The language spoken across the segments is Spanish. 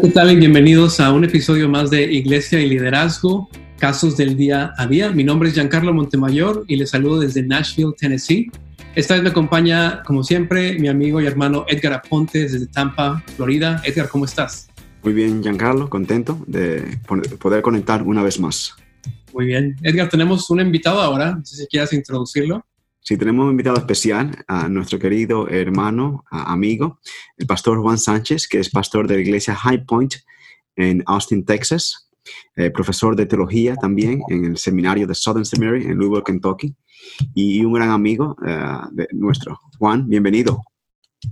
Hola, ¿qué tal? Bienvenidos a un episodio más de Iglesia y Liderazgo, casos del día a día. Mi nombre es Giancarlo Montemayor y les saludo desde Nashville, Tennessee. Esta vez me acompaña, como siempre, mi amigo y hermano Edgar Aponte desde Tampa, Florida. Edgar, ¿cómo estás? Muy bien, Giancarlo, contento de poder conectar una vez más. Muy bien. Edgar, tenemos un invitado ahora, no sé si quieras introducirlo. Sí, tenemos un invitado especial a nuestro querido hermano, amigo, el pastor Juan Sánchez, que es pastor de la iglesia High Point en Austin, Texas, eh, profesor de teología también en el seminario de Southern Seminary en Louisville, Kentucky, y un gran amigo eh, de nuestro. Juan, bienvenido.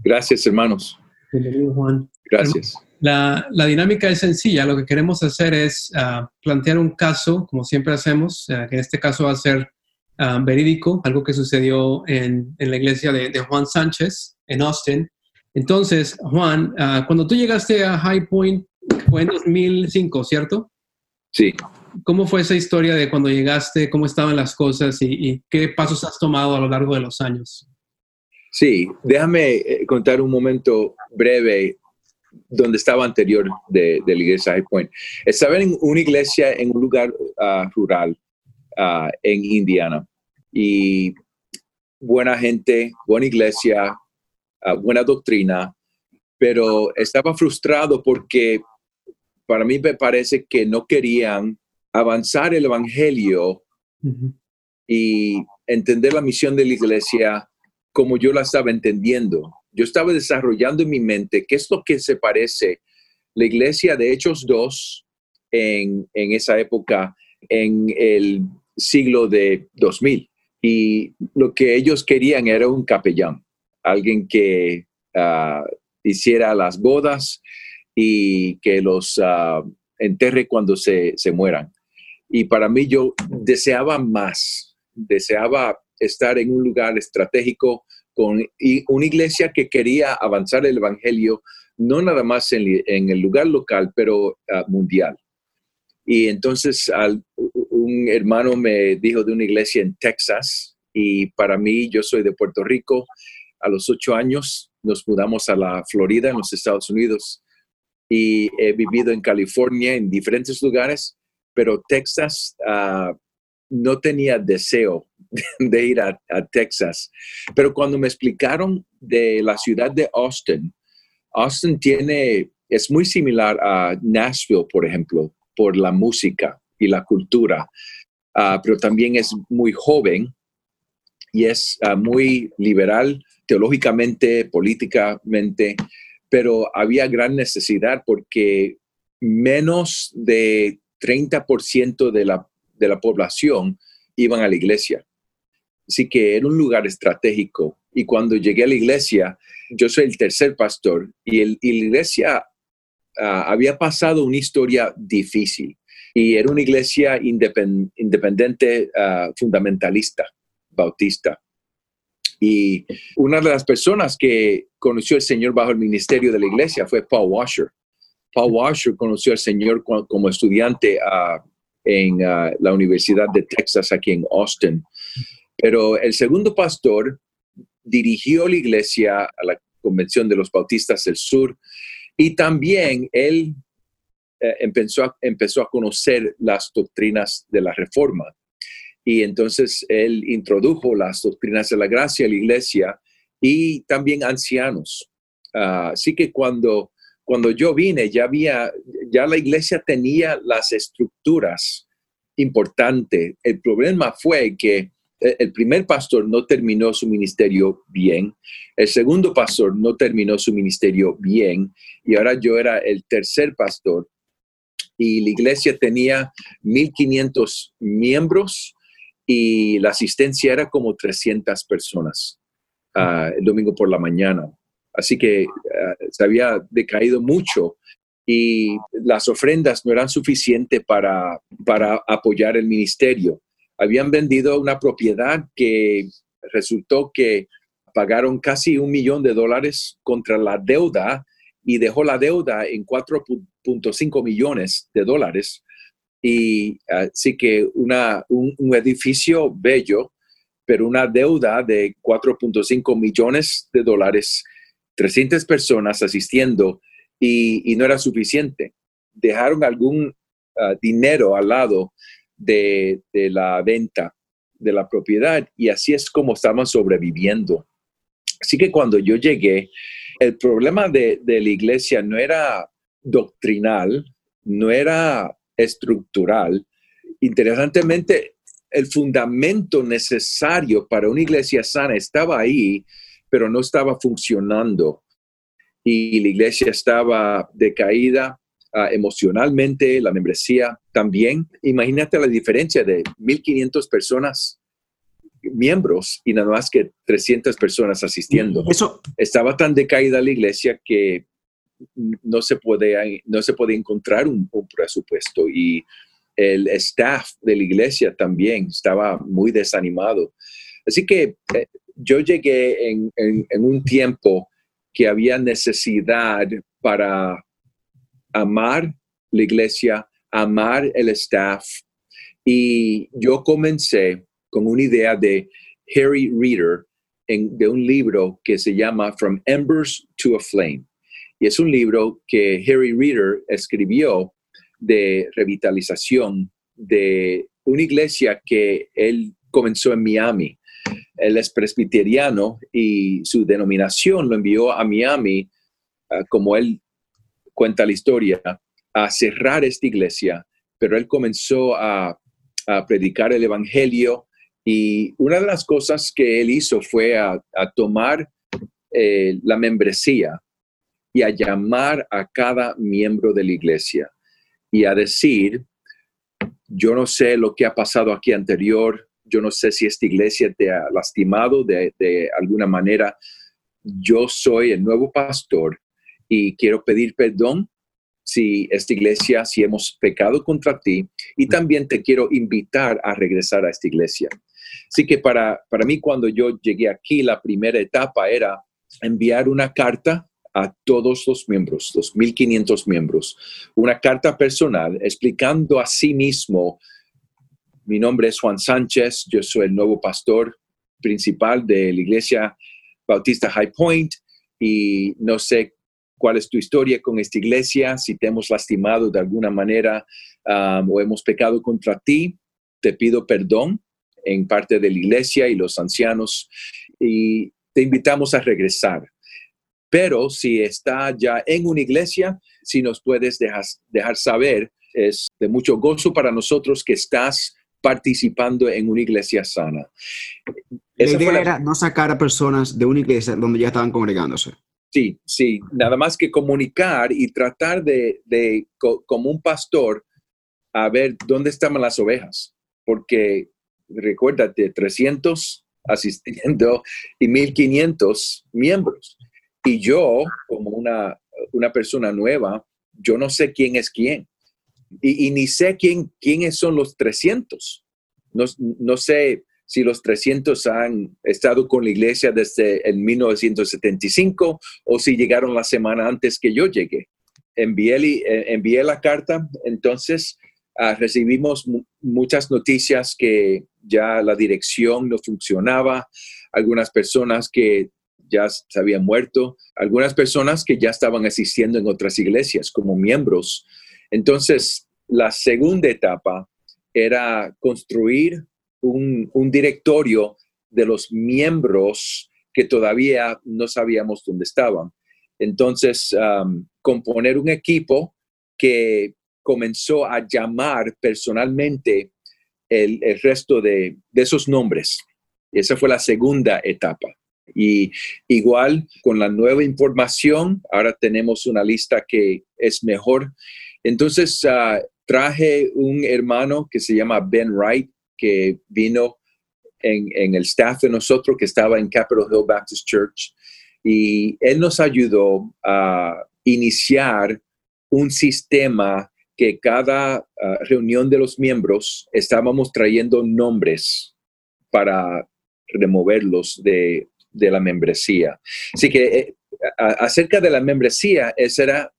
Gracias, hermanos. Bienvenido, Juan. Gracias. La, la, dinámica es sencilla. Lo que queremos hacer es ah, plantear un caso, como siempre hacemos, ah, que en este caso va a ser Ah, verídico, algo que sucedió en, en la iglesia de, de, Juan Sánchez en Austin. Entonces, Juan, uh, cuando tú llegaste a High Point, fue en 2005, ¿cierto? Sí. ¿Cómo fue esa historia de cuando llegaste? ¿Cómo estaban las cosas y, y qué pasos has tomado a lo largo de los años? Sí, déjame eh, contar un momento breve donde estaba anterior de, de la iglesia High Point. Estaba en una iglesia en un lugar uh, rural uh, en Indiana y buena gente, buena iglesia, ah, buena doctrina, pero estaba frustrado porque para mí me parece que no querían avanzar el Evangelio y entender la misión de la iglesia como yo la estaba entendiendo. Yo estaba desarrollando en mi mente qué es lo que se parece la iglesia de Hechos 2 en, en esa época, en el siglo de 2000 y lo que ellos querían era un capellán, alguien que ah, hiciera las bodas y que los uh, enterre cuando se, se, mueran. Y para mí yo deseaba más, deseaba estar en un lugar estratégico con una iglesia que quería avanzar el Evangelio, no nada más en, el lugar local, pero ah, mundial. Y entonces al, un hermano me dijo de una iglesia en Texas y para mí, yo soy de Puerto Rico. A los ocho años nos mudamos a la Florida, en los Estados Unidos, y he vivido en California, en diferentes lugares, pero Texas uh, no tenía deseo de ir a, a, Texas. Pero cuando me explicaron de la ciudad de Austin, Austin tiene, es muy similar a Nashville, por ejemplo, por la música y la cultura, uh, pero también es muy joven y es uh, muy liberal teológicamente, políticamente, pero había gran necesidad porque menos de 30% de la, de la población iban a la iglesia. Así que era un lugar estratégico. Y cuando llegué a la iglesia, yo soy el tercer pastor y, el, y la iglesia uh, había pasado una historia difícil y era una iglesia independiente uh, fundamentalista, bautista. Y una de las personas que conoció al Señor bajo el ministerio de la iglesia fue Paul Washer. Paul Washer conoció al Señor como estudiante uh, en la Universidad de Texas, aquí en Austin. Pero el segundo pastor dirigió la iglesia a la Convención de los Bautistas del Sur y también él eh, empezó, a, empezó a conocer las doctrinas de la reforma. Y entonces él introdujo las doctrinas de la gracia a la iglesia y también ancianos. Uh, así que cuando, cuando yo vine, ya había, ya la iglesia tenía las estructuras importantes. El problema fue que el primer pastor no terminó su ministerio bien, el segundo pastor no terminó su ministerio bien y ahora yo era el tercer pastor y la iglesia tenía 1.500 miembros y la asistencia era como 300 personas uh, el domingo por la mañana. Así que uh, se había decaído mucho y las ofrendas no eran suficientes para, para apoyar el ministerio. Habían vendido una propiedad que resultó que pagaron casi un millón de dólares contra la deuda y dejó la deuda en 4.5 millones de dólares. Y así que una, un, edificio bello, pero una deuda de 4.5 millones de dólares, 300 personas asistiendo y, no era suficiente. Dejaron algún ah, dinero al lado de, la venta de la propiedad y así es como estaban sobreviviendo. Así que cuando yo llegué, el problema de, de la iglesia no era doctrinal, no era estructural. Interesantemente, el fundamento necesario para una iglesia sana estaba ahí, pero no estaba funcionando. Y la iglesia estaba decaída ah, emocionalmente, la membresía también. Imagínate la diferencia de 1.500 personas miembros y nada más que 300 personas asistiendo. Eso estaba tan decaída la iglesia que no se puede, no se puede encontrar un, un presupuesto y el staff de la iglesia también estaba muy desanimado. Así que eh, yo llegué en, un tiempo que había necesidad para amar la iglesia, amar el staff. Y yo comencé con una idea de Harry Reader, de un libro que se llama From Embers to a Flame. Y es un libro que Harry Reader escribió de revitalización de una iglesia que él comenzó en Miami. Él es presbiteriano y su denominación lo envió a Miami, ah, como él cuenta la historia, a cerrar esta iglesia, pero él comenzó a, predicar el Evangelio y una de las cosas que él hizo fue a, tomar eh, la membresía y a llamar a cada miembro de la iglesia y a decir, yo no sé lo que ha pasado aquí anterior, yo no sé si esta iglesia te ha lastimado de, alguna manera, yo soy el nuevo pastor y quiero pedir perdón si esta iglesia, si hemos pecado contra ti, y también te quiero invitar a regresar a esta iglesia. Así que para, para mí, cuando yo llegué aquí, la primera etapa era enviar una carta a todos los miembros, los 1.500 miembros, una carta personal explicando a sí mismo, mi nombre es Juan Sánchez, yo soy el nuevo pastor principal de la Iglesia Bautista High Point y no sé cuál es tu historia con esta iglesia, si te hemos lastimado de alguna manera um, o hemos pecado contra ti, te pido perdón en parte de la iglesia y los ancianos y te invitamos a regresar pero si está ya en una iglesia, si nos puedes dejar, dejar saber, es de mucho gozo para nosotros que estás participando en una iglesia sana. La idea era no sacar a personas de una iglesia donde ya estaban congregándose. Sí, sí, nada más que comunicar y tratar de, de como un pastor, a ver dónde estaban las ovejas, porque recuérdate, 300 asistiendo y 1500 miembros. Y yo, como una, una persona nueva, yo no sé quién es quién. Y, ni sé quién, quiénes son los 300. No, no, sé si los 300 han estado con la iglesia desde el 1975 o si llegaron la semana antes que yo llegué. Envié, eh, envié la carta, entonces ah, recibimos muchas noticias que ya la dirección no funcionaba, algunas personas que ya se habían muerto, algunas personas que ya estaban asistiendo en otras iglesias como miembros. Entonces, la segunda etapa era construir un, directorio de los miembros que todavía no sabíamos dónde estaban. Entonces, componer un equipo que comenzó a llamar personalmente el, resto de, de, esos nombres. Esa fue la segunda etapa. Y igual con la nueva información, ahora tenemos una lista que es mejor. Entonces, ah, traje un hermano que se llama Ben Wright, que vino en, el staff de nosotros, que estaba en Capitol Hill Baptist Church, y él nos ayudó a iniciar un sistema que cada ah, reunión de los miembros estábamos trayendo nombres para removerlos de, de la membresía. Así que eh, acerca de la membresía, ese era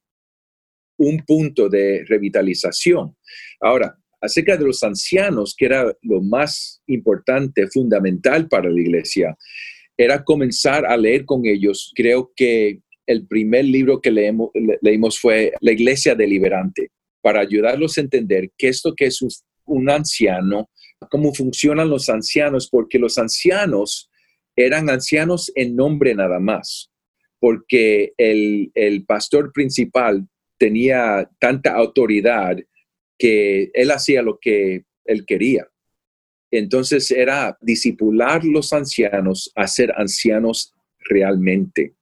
un punto de revitalización. Ahora, acerca de los ancianos, que era lo más importante, fundamental para la iglesia, era comenzar a leer con ellos. Creo que el primer libro que leemos, leímos fue La Iglesia Deliberante, para ayudarlos a entender qué es lo que es un, anciano, cómo funcionan los ancianos, porque los ancianos eran ancianos en nombre nada más, porque el, el pastor principal tenía tanta autoridad que él hacía lo que él quería. Entonces era disipular los ancianos a ser ancianos realmente.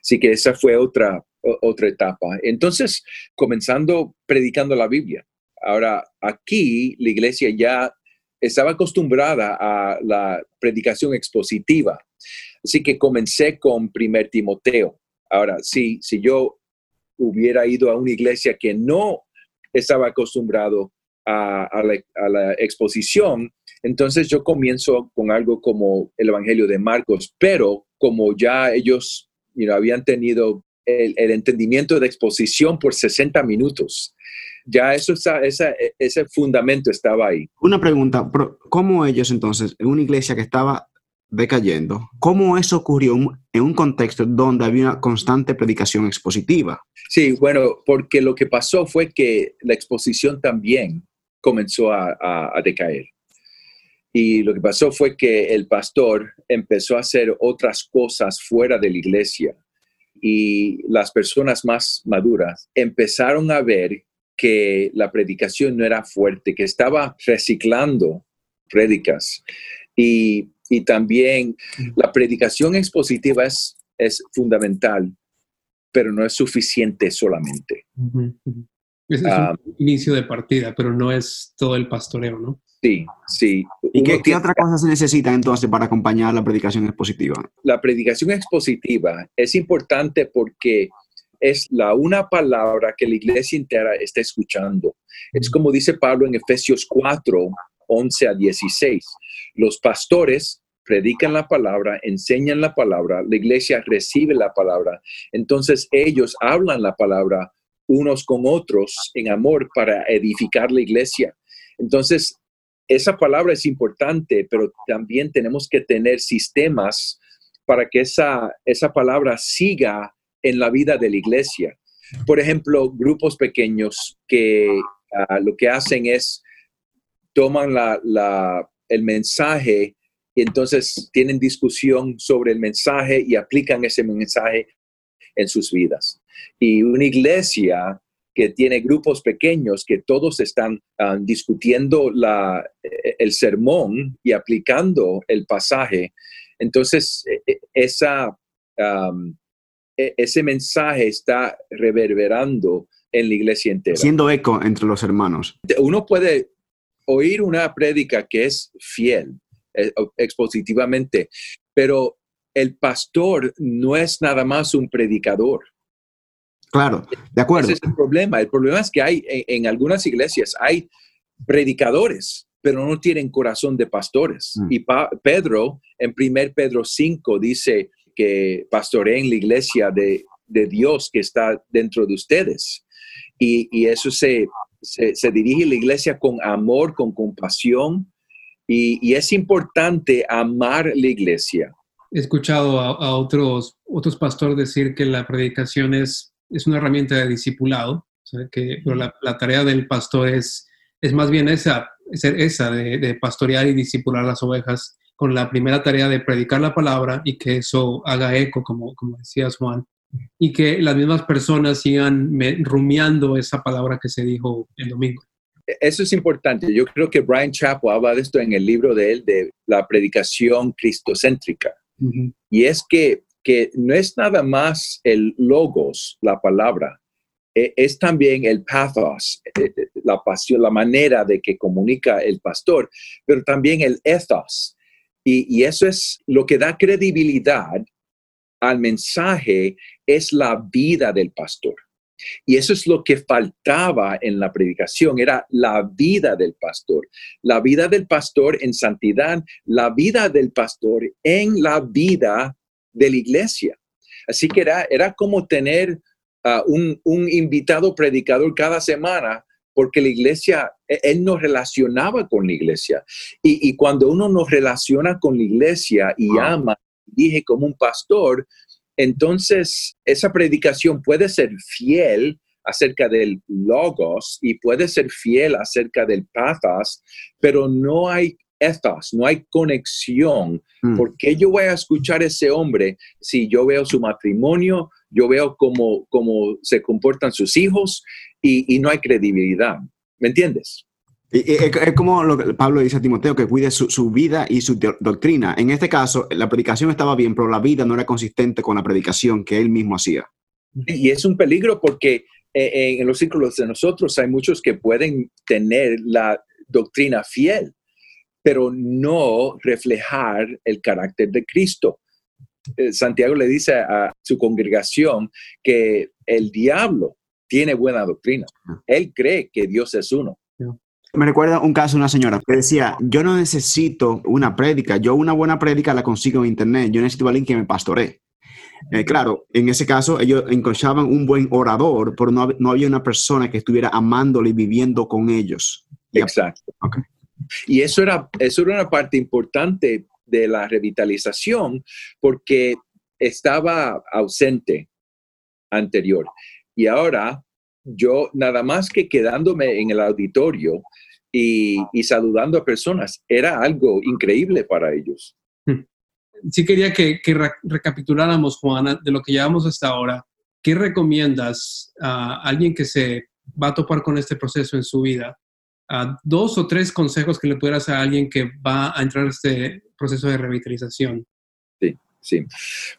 Así que esa fue otra, otra etapa. Entonces, comenzando predicando la Biblia. Ahora, aquí la iglesia ya estaba acostumbrada a la predicación expositiva. Así que comencé con primer Timoteo. Ahora, si, si yo hubiera ido a una iglesia que no estaba acostumbrado a, la, exposición, entonces yo comienzo con algo como el Evangelio de Marcos, pero como ya ellos habían tenido el, entendimiento de exposición por 60 minutos, ya eso está, ese fundamento estaba ahí. Una pregunta, ¿cómo ellos entonces, en una iglesia que estaba decayendo, cómo eso ocurrió en un contexto donde había una constante predicación expositiva? Sí, bueno, porque lo que pasó fue que la exposición también comenzó a, decaer. Y lo que pasó fue que el pastor empezó a hacer otras cosas fuera de la iglesia y las personas más maduras empezaron a ver que la predicación no era fuerte, que estaba reciclando prédicas. Y, también la predicación expositiva es, es fundamental, pero no es suficiente solamente. Es, un ah. inicio de partida, pero no es todo el pastoreo, ¿no? Sí, sí. ¿Y qué, otra cosa se necesita entonces para acompañar la predicación expositiva? La predicación expositiva es importante porque es la una palabra que la iglesia entera está escuchando. Es como dice Pablo en Efesios 4, 11 a 16. Los pastores predican la palabra, enseñan la palabra, la iglesia recibe la palabra. Entonces ellos hablan la palabra unos con otros en amor para edificar la iglesia. Entonces, esa palabra es importante, pero también tenemos que tener sistemas para que esa, esa palabra siga en la vida de la iglesia. Por ejemplo, grupos pequeños que ah, lo que hacen es toman la, el mensaje y entonces tienen discusión sobre el mensaje y aplican ese mensaje en sus vidas. Y una iglesia que tiene grupos pequeños que todos están ah, discutiendo la, eh, el sermón y aplicando el pasaje, entonces e, e, esa, e, ese mensaje está reverberando en la iglesia entera. Siendo eco entre los hermanos. Uno puede oír una prédica que es fiel eh, expositivamente, pero el pastor no es nada más un predicador. Claro, de acuerdo. Ese es el problema. El problema es que hay en, algunas iglesias hay predicadores, pero no tienen corazón de pastores. Mm. Y Pedro, en 1 Pedro 5, dice que pastoreen la iglesia de, Dios que está dentro de ustedes. Y, eso se, se, dirige a la iglesia con amor, con compasión. Y, es importante amar la iglesia. He escuchado a, otros, otros pastores decir que la predicación es es una herramienta de discipulado, que, pero la, tarea del pastor es, es más bien esa, ser esa de, pastorear y discipular las ovejas con la primera tarea de predicar la palabra y que eso haga eco, como, como decías Juan, y que las mismas personas sigan rumiando esa palabra que se dijo el domingo. Eso es importante. Yo creo que Brian Chapo habla de esto en el libro de él, de la predicación cristocéntrica. Y es que que no es nada más el logos, la palabra, e, es también el pathos, e, e, la pasión, la manera de que comunica el pastor, pero también el ethos. Y, eso es lo que da credibilidad al mensaje, es la vida del pastor. Y eso es lo que faltaba en la predicación, era la vida del pastor, la vida del pastor en santidad, la vida del pastor en la vida de la iglesia. Así que era, era como tener ah, un, invitado predicador cada semana, porque la iglesia, e, él nos relacionaba con la iglesia. Y, y cuando uno nos relaciona con la iglesia y ama, dije como un pastor, entonces esa predicación puede ser fiel acerca del logos y puede ser fiel acerca del pathos, pero no hay ethos, no hay conexión. Mm. ¿Por qué yo voy a escuchar a ese hombre si yo veo su matrimonio, yo veo cómo, cómo se comportan sus hijos y, y no hay credibilidad? ¿Me entiendes? Es como lo que Pablo dice a Timoteo, que cuide su, su vida y su do- doctrina. En este caso, la predicación estaba bien, pero la vida no era consistente con la predicación que él mismo hacía. Y es un peligro porque eh, en los círculos de nosotros hay muchos que pueden tener la doctrina fiel, pero no reflejar el carácter de Cristo. Eh, Santiago le dice a su congregación que el diablo tiene buena doctrina. Él cree que Dios es uno. Me recuerda un caso de una señora que decía, yo no necesito una prédica, yo una buena prédica la consigo en internet, yo necesito a alguien que me pastoree. Eh, claro, en ese caso ellos encontraban un buen orador, pero no, no había una persona que estuviera amándole y viviendo con ellos. Exacto. Ok. Y eso era, eso era una parte importante de la revitalización porque estaba ausente anterior. Y ahora yo nada más que quedándome en el auditorio y, y saludando a personas, era algo increíble para ellos. Sí quería que, que re- recapituláramos, Juana, de lo que llevamos hasta ahora. ¿Qué recomiendas a alguien que se va a topar con este proceso en su vida? Ah, dos o tres consejos que le pudieras a alguien que va a entrar a este proceso de revitalización. Sí.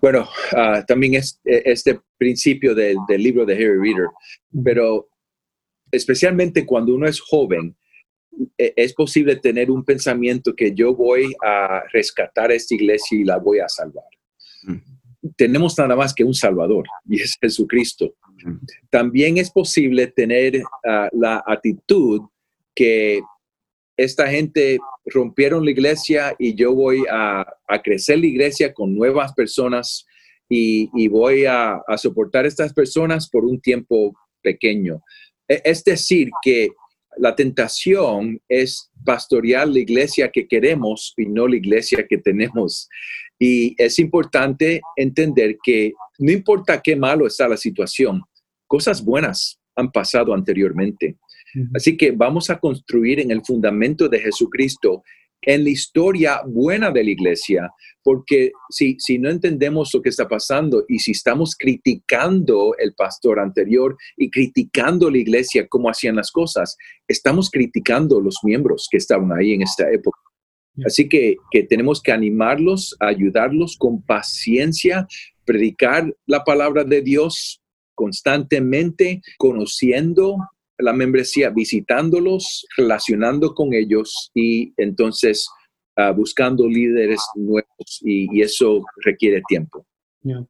Bueno, ah, también es eh, este principio del, del libro de Harry Reader, pero especialmente cuando uno es joven, eh, es posible tener un pensamiento que yo voy a rescatar esta iglesia y la voy a salvar. Mm. Tenemos nada más que un Salvador y es Jesucristo. Mm. También es posible tener ah, la actitud que esta gente rompieron la iglesia y yo voy a, a crecer la iglesia con nuevas personas y, y voy a, a soportar a estas personas por un tiempo pequeño. E- Es decir, que la tentación es pastorear la iglesia que queremos y no la iglesia que tenemos. Y es importante entender que no importa qué malo está la situación, cosas buenas han pasado anteriormente. Así que vamos a construir en el fundamento de Jesucristo, en la historia buena de la iglesia, porque si, si no entendemos lo que está pasando y si estamos criticando el pastor anterior y criticando la iglesia cómo hacían las cosas, estamos criticando los miembros que estaban ahí en esta época. Así que, que tenemos que animarlos, ayudarlos con paciencia, predicar la palabra de Dios constantemente, conociendo la membresía, visitándolos, relacionando con ellos y entonces ah, buscando líderes nuevos y, y eso requiere tiempo. Ya.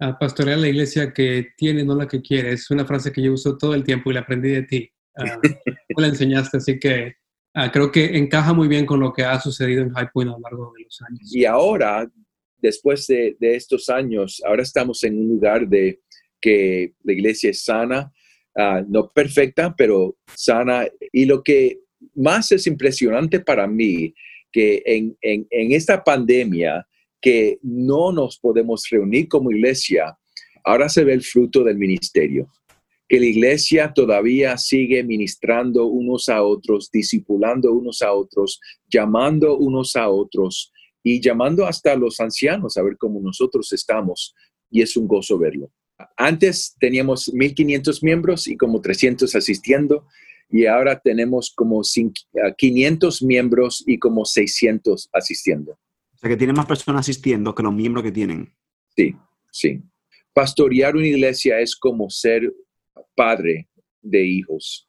Ah, pastorear la iglesia que tiene, no la que quiere. Es una frase que yo uso todo el tiempo y la aprendí de ti. Ah, tú la enseñaste, así que ah, creo que encaja muy bien con lo que ha sucedido en High Point a lo largo de los años. Y ahora, después de, de estos años, ahora estamos en un lugar de que la iglesia es sana, ah, no perfecta, pero sana. Y lo que más es impresionante para mí, que en, en, en esta pandemia, que no nos podemos reunir como iglesia, ahora se ve el fruto del ministerio. Que la iglesia todavía sigue ministrando unos a otros, discipulando unos a otros, llamando unos a otros y llamando hasta a los ancianos a ver cómo nosotros estamos. Y es un gozo verlo. Antes teníamos 1.500 miembros y como 300 asistiendo y ahora tenemos como cin- ah, 500 miembros y como 600 asistiendo. O sea, que tiene más personas asistiendo que los miembros que tienen. Sí, sí. Pastorear una iglesia es como ser padre de hijos.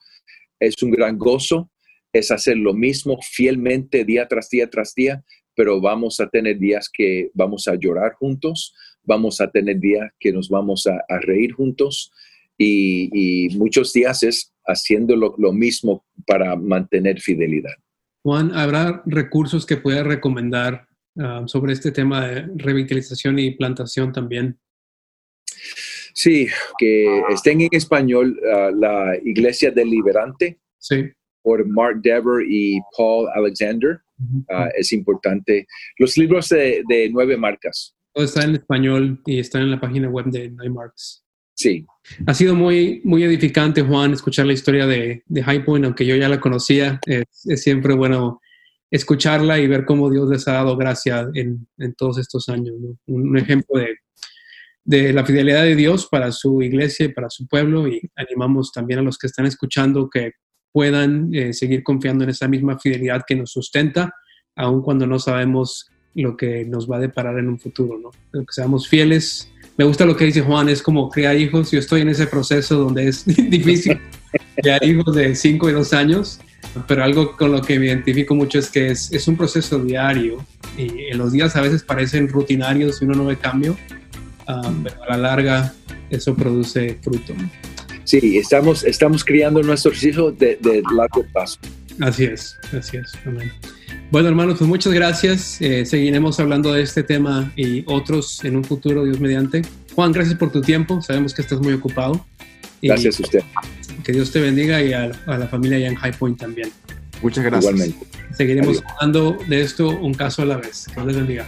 Es un gran gozo, es hacer lo mismo fielmente día tras día tras día, pero vamos a tener días que vamos a llorar juntos, vamos a tener días que nos vamos a, a reír juntos y, y muchos días es haciendo lo, lo mismo para mantener fidelidad. Juan, ¿habrá recursos que puedas recomendar ah, sobre este tema de revitalización y plantación también? Sí, que estén en español ah, la Iglesia del Liberante Sí. por Mark Dever y Paul Alexander. Ah, es importante. Los libros de, de nueve marcas Todo está en español y está en la página web de Nymarks. Sí. Ha sido muy, muy edificante, Juan, escuchar la historia de, de High Point, aunque yo ya la conocía. Es, siempre bueno escucharla y ver cómo Dios les ha dado gracia en, en todos estos años. Un, ejemplo de, de, la fidelidad de Dios para su iglesia y para su pueblo y animamos también a los que están escuchando que puedan eh, seguir confiando en esa misma fidelidad que nos sustenta, aun cuando no sabemos lo que nos va a deparar en un futuro, ¿no? Que seamos fieles me gusta lo que dice Juan, es como criar hijos. Yo estoy en ese proceso donde es difícil criar hijos de 5 y 2 años, pero algo con lo que me identifico mucho es que es, es, un proceso diario y en los días a veces parecen rutinarios y uno no ve cambio, ah, pero a la larga eso produce fruto. Sí, estamos, estamos criando nuestros hijos de, de largo plazo. Así es, así es. Amén. Bueno, hermanos, pues muchas gracias. Eh, seguiremos hablando de este tema y otros en un futuro, Dios mediante. Juan, gracias por tu tiempo. Sabemos que estás muy ocupado. gracias a usted. Que Dios te bendiga y a, la familia allá en High Point también. Muchas gracias. Igualmente. Seguiremos hablando de esto un caso a la vez. Que Dios les bendiga.